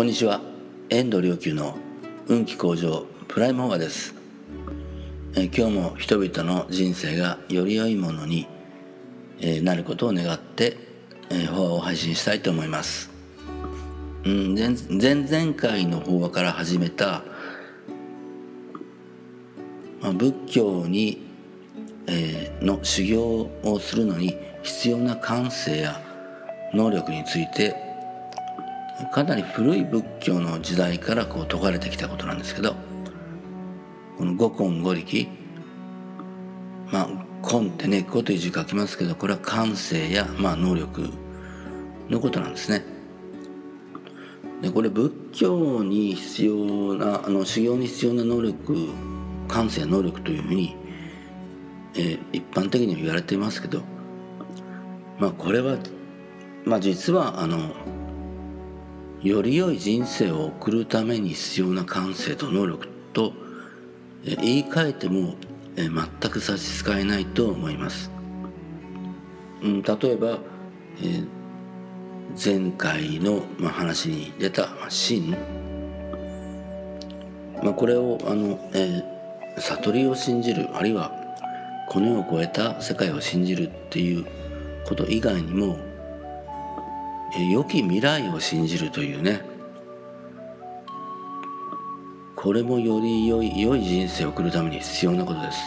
こんにちは。遠藤良久の運気向上プライムフォアです。え今日も人々の人生がより良いものに、えなることを願って、え法話を配信したいと思います、うん、前前々回の法話から始めた、まあ、仏教に、えー、の修行をするのに必要な感性や能力についてかなり古い仏教の時代からこう説かれてきたことなんですけどこの五根五力まあ根って根っこという字書きますけどこれは感性や、まあ、能力のことなんですね。でこれ仏教に必要なあの修行に必要な能力感性能力というふうに、えー、一般的には言われていますけどまあこれはまあ実はあのより良い人生を送るために必要な感性と能力と言い換えても全く差し支えないと思います。例えば、前回の、話に出た「真」、これをあの、悟りを信じるあるいはこの世を超えた世界を信じるっていうこと以外にも良き未来を信じるというね。これもより良い良い人生を送るために必要なことです。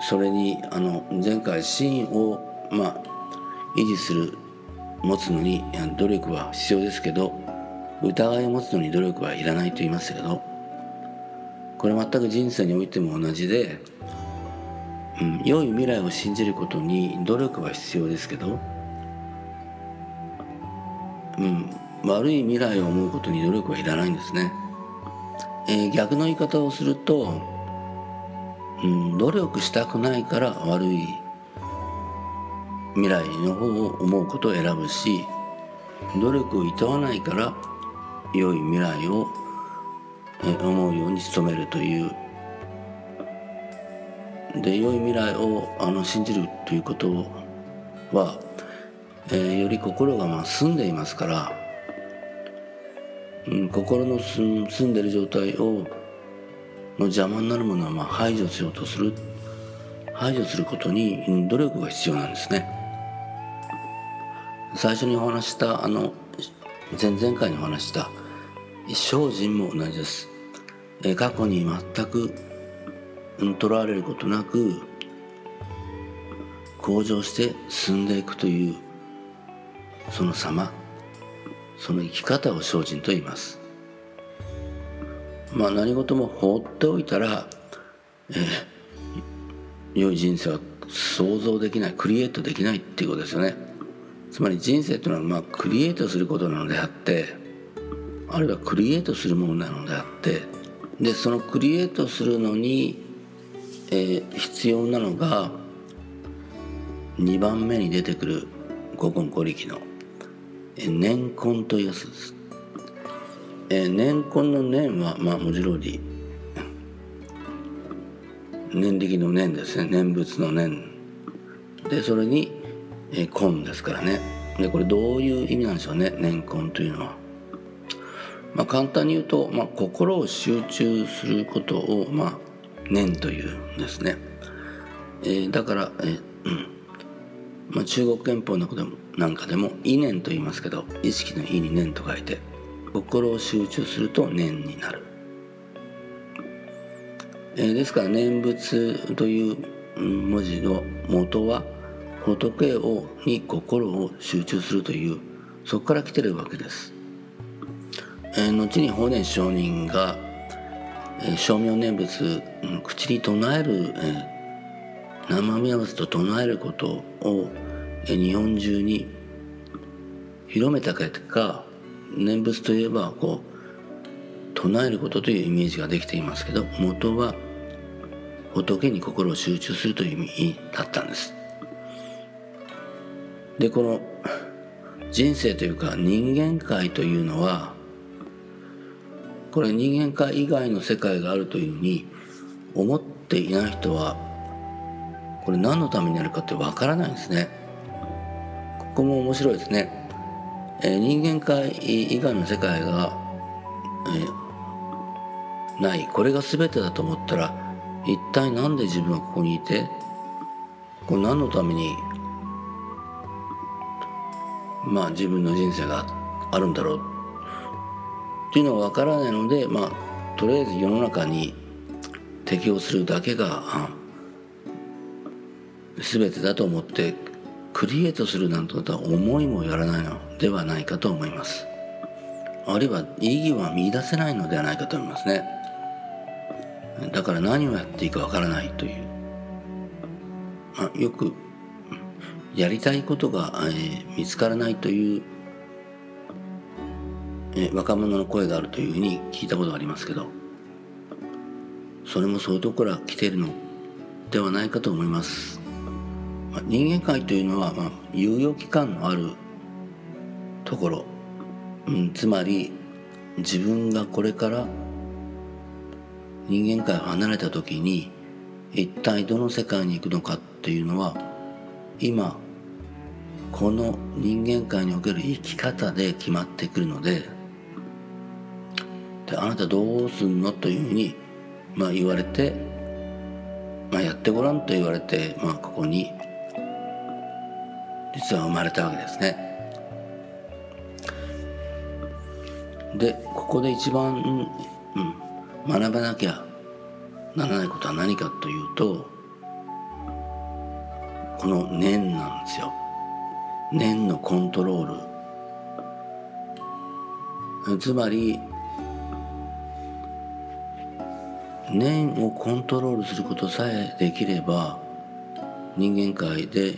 それにあの前回真をまあ維持する持つのに努力は必要ですけど疑いを持つのに努力はいらないと言いましたけどこれ全く人生においても同じで、うん、良い未来を信じることに努力は必要ですけどうん、悪い未来を思うことに努力はいらないんですね、えー、逆の言い方をすると、うん、努力したくないから悪い未来の方を思うことを選ぶし努力をいとわないから良い未来を思うように努めるという。で良い未来をあの信じるということはえー、より心がまあ澄んでいますから、うん、心の澄んでる状態をの邪魔になるものはまあ排除しようとする排除することに努力が必要なんですね。最初にお話したあの前々回にお話した精進も同じです、えー、過去に全くとらわれることなく向上して進んでいくというその様その生き方を精進と言います。まあ何事も放っておいたら、えー、良い人生は想像できないクリエイトできないっていうことですよね。つまり人生というのはまあクリエイトすることなのであってあるいはクリエイトするものなのであってでそのクリエイトするのに、えー、必要なのが2番目に出てくる五根五力の年根というやつです。え年根の年は、まあ、文字通り年力の年ですね念仏の年でそれに、え根ですからねでこれどういう意味なんでしょうね年根というのは。まあ、簡単に言うと、まあ、心を集中することを、まあ、念というんですね。えー、だから、えーうんまあ、中国憲法のこともなんかでも意念と言いますけど意識の意に念と書いて心を集中すると念になる、えー、ですから念仏という文字の元は仏をに心を集中するというそこから来てるわけです、えー、後に法然上人が、えー、称名念仏、口に唱える、えー、生身合わせと唱えることを日本中に広めた結果念仏といえばこう唱えることというイメージができていますけど元は仏に心を集中するという意味だったんです。でこの人生というか人間界というのはこれ人間界以外の世界があるというふうに思っていない人はこれ何のためにあるかってわからないんですね。ここも面白いですね。えー、人間界以外の世界が、えー、ないこれが全てだと思ったら一体何で自分はここにいて？これ何のためにまあ自分の人生があるんだろう？っていうのは分からないのでまあとりあえず世の中に適応するだけが全てだと思ってクリエイトするなんてことは思いもやらないのではないかと思います。あるいは意義は見出せないのではないかと思いますね。だから何をやっていいかわからないという、まあ、よくやりたいことが、えー、見つからないという、えー、若者の声があるというふうに聞いたことがありますけどそれもそういうところから来ているのではないかと思います、人間界というのは、まあ、猶予期間のあるところ、うん、つまり自分がこれから人間界を離れた時に一体どの世界に行くのかっていうのは今この人間界における生き方で決まってくるのでであなたどうすんのというふうに、まあ、言われて、まあ、やってごらんと言われて、まあ、ここに実は生まれたわけですね。でここで一番、うん、学ばなきゃならないことは何かというとこの念なんですよ。念のコントロールつまり念をコントロールすることさえできれば人間界で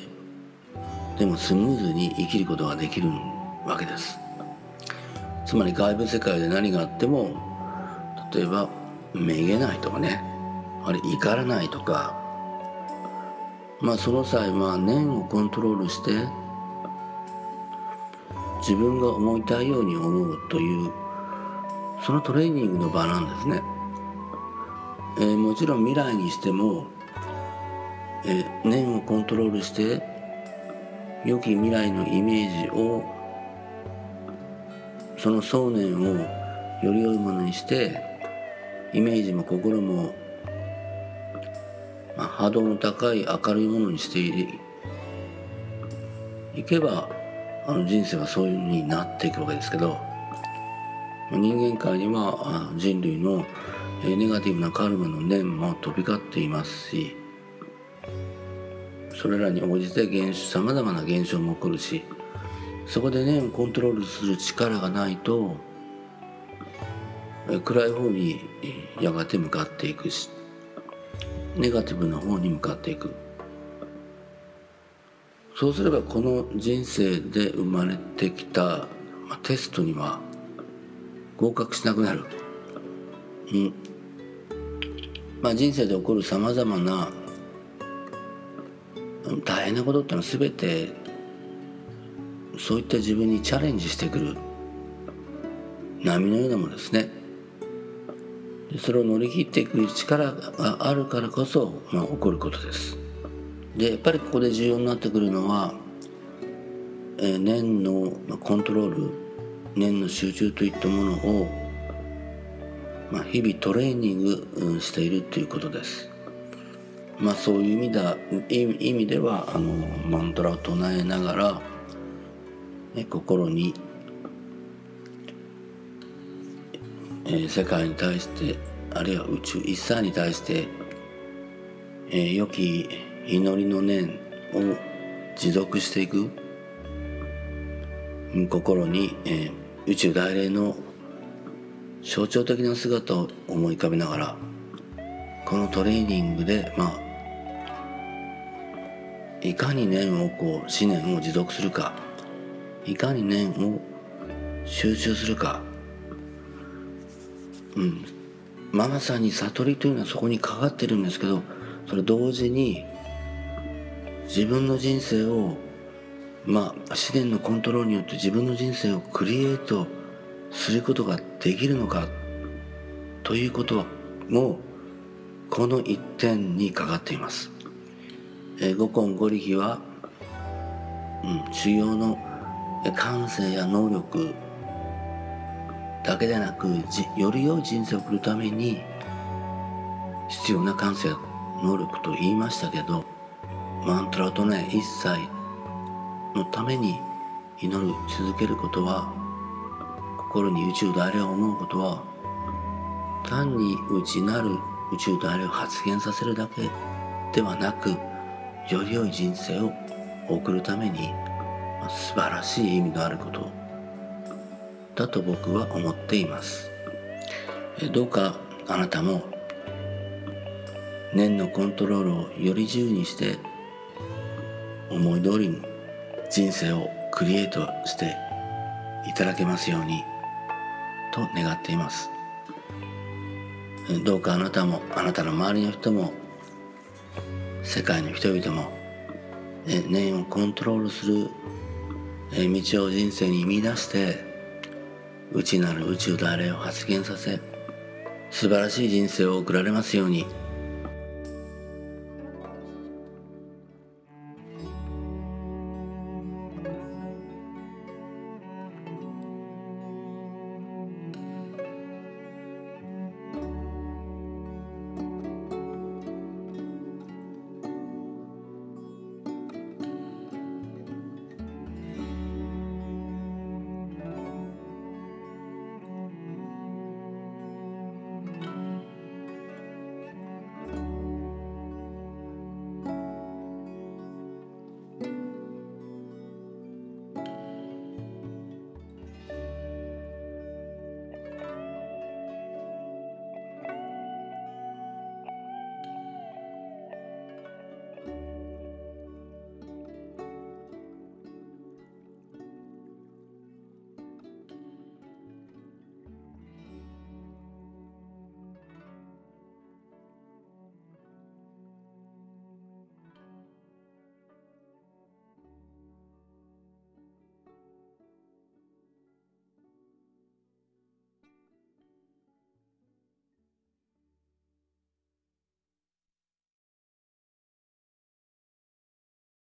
でもスムーズに生きることができるわけです。つまり外部世界で何があっても例えばめげないとかね。あれ怒らないとか。まあその際まあ念をコントロールして自分が思いたいように思うというそのトレーニングの場なんですね、えー、もちろん未来にしても、えー、念をコントロールして良き未来のイメージをその想念をより良いものにしてイメージも心も、まあ、波動の高い明るいものにしていけばあの人生はそういうふうになっていくわけですけど人間界には人類のネガティブなカルマの念も飛び交っていますしそれらに応じてさまざまな現象も起こるしそこで念をコントロールする力がないと暗い方にやがて向かっていくしネガティブな方に向かっていく。そうすればこの人生で生まれてきた、まあ、テストには合格しなくなる、うん。まあ、人生で起こるさまざまな大変なことってのは全てそういった自分にチャレンジしてくる波のようなものですね。それを乗り切っていく力があるからこそ、まあ、起こることです。でやっぱりここで重要になってくるのは、えー、念のコントロール念の集中といったものを、まあ、日々トレーニングしているということです。まあそういう意味だ意味ではあのマントラを唱えながら、ね、心に、えー、世界に対してあるいは宇宙一切に対して、えー、良き祈りの念を持続していく心に、えー、宇宙大霊の象徴的な姿を思い浮かべながらこのトレーニングでまあいかに念をこう思念を持続するか。いかに念を集中するか。うん。まさに悟りというのはそこにかかってるんですけどそれ同時に自分の人生をまあ自然のコントロールによって自分の人生をクリエイトすることができるのかということもこの一点にかかっています。えー、五根五力は、うん、修行の感性や能力だけでなくより良い人生を送るために必要な感性能力と言いましたけどマントラとね一切のために祈る続けることは心に宇宙であれを思うことは単に内なる宇宙であれを発現させるだけではなくより良い人生を送るために素晴らしい意味のあることだと僕は思っています。どうかあなたも念のコントロールをより自由にして思い通りに人生をクリエイトしていただけますようにと願っています。どうかあなたもあなたの周りの人も世界の人々も念をコントロールする道を人生に見出して内なる宇宙であれを発現させ素晴らしい人生を送られますように。